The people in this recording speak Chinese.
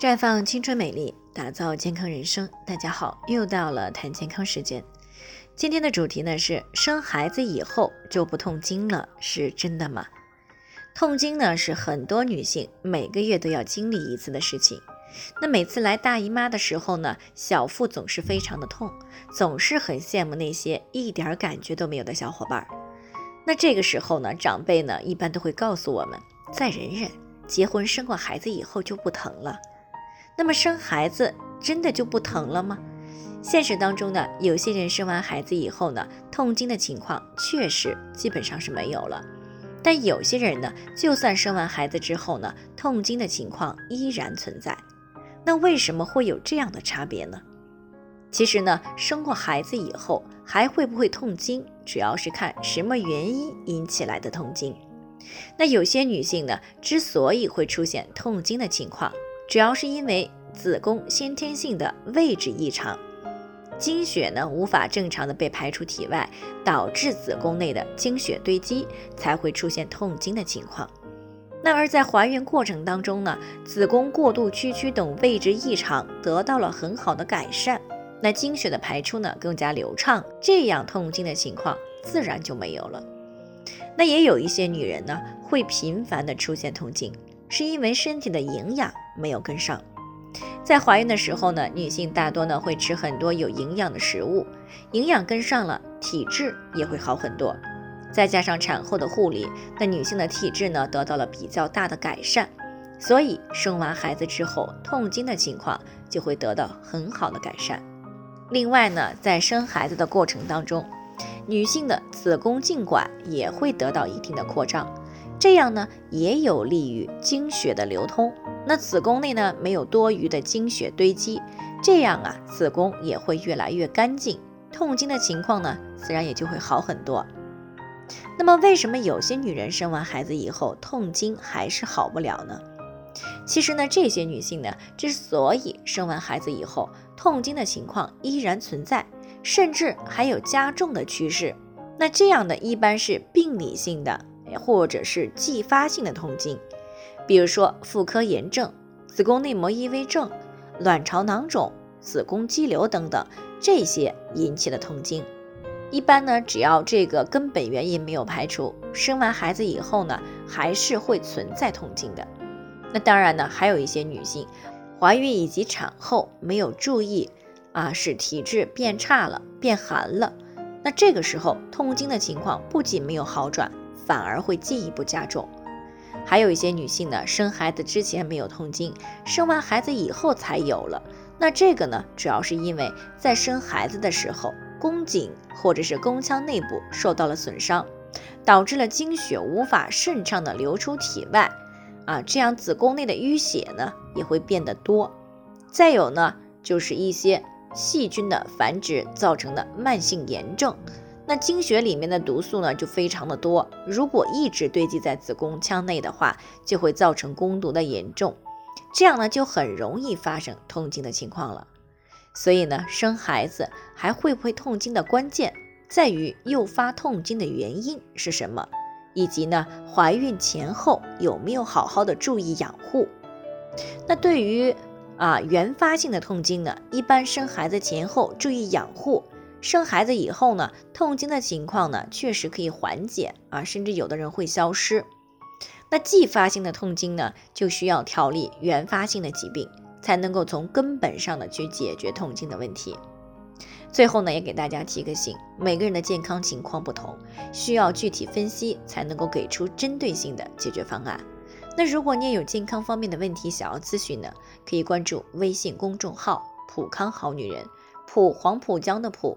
绽放青春美丽，打造健康人生。大家好，又到了谈健康时间。今天的主题呢是生孩子以后就不痛经了，是真的吗？痛经呢是很多女性每个月都要经历一次的事情。那每次来大姨妈的时候呢，小腹总是非常的痛，总是很羡慕那些一点感觉都没有的小伙伴。那这个时候呢，长辈呢一般都会告诉我们，再忍忍，结婚生过孩子以后就不疼了。那么生孩子真的就不疼了吗？现实当中呢，有些人生完孩子以后呢，痛经的情况确实基本上是没有了。但有些人呢，就算生完孩子之后呢，痛经的情况依然存在。那为什么会有这样的差别呢？其实呢，生过孩子以后还会不会痛经，主要是看什么原因引起来的痛经。那有些女性呢，之所以会出现痛经的情况，主要是因为子宫先天性的位置异常，经血呢无法正常的被排出体外，导致子宫内的经血堆积，才会出现痛经的情况。那而在怀孕过程当中呢，子宫过度屈曲等位置异常得到了很好的改善，那经血的排出呢更加流畅，这样痛经的情况自然就没有了。那也有一些女人呢会频繁的出现痛经。是因为身体的营养没有跟上，在怀孕的时候呢，女性大多呢会吃很多有营养的食物，营养跟上了，体质也会好很多。再加上产后的护理，那女性的体质呢得到了比较大的改善，所以生完孩子之后痛经的情况就会得到很好的改善。另外呢，在生孩子的过程当中，女性的子宫颈管也会得到一定的扩张。这样呢，也有利于经血的流通。那子宫内呢，没有多余的经血堆积，这样啊，子宫也会越来越干净，痛经的情况呢，自然也就会好很多。那么，为什么有些女人生完孩子以后痛经还是好不了呢？其实呢，这些女性呢，之所以生完孩子以后痛经的情况依然存在，甚至还有加重的趋势，那这样的一般是病理性的。或者是继发性的痛经，比如说妇科炎症、子宫内膜异位症、卵巢囊肿、子宫肌瘤等等，这些引起的痛经，一般呢，只要这个根本原因没有排除，生完孩子以后呢，还是会存在痛经的。那当然呢，还有一些女性怀孕以及产后没有注意啊，使体质变差了、变寒了，那这个时候痛经的情况不仅没有好转。反而会进一步加重。还有一些女性呢，生孩子之前没有痛经，生完孩子以后才有了。那这个呢，主要是因为在生孩子的时候，宫颈或者是宫腔内部受到了损伤，导致了经血无法顺畅的流出体外，啊，这样子宫内的淤血呢也会变得多。再有呢，就是一些细菌的繁殖造成的慢性炎症。那经血里面的毒素呢，就非常的多。如果一直堆积在子宫腔内的话，就会造成宫毒的严重，这样呢就很容易发生痛经的情况了。所以呢，生孩子还会不会痛经的关键，在于诱发痛经的原因是什么，以及呢怀孕前后有没有好好的注意养护。那对于啊原发性的痛经呢，一般生孩子前后注意养护。生孩子以后呢，痛经的情况呢，确实可以缓解啊，甚至有的人会消失。那继发性的痛经呢，就需要调理原发性的疾病，才能够从根本上的去解决痛经的问题。最后呢，也给大家提个醒：每个人的健康情况不同，需要具体分析，才能够给出针对性的解决方案。那如果你也有健康方面的问题想要咨询呢，可以关注微信公众号“普康好女人”，普黄浦江的普。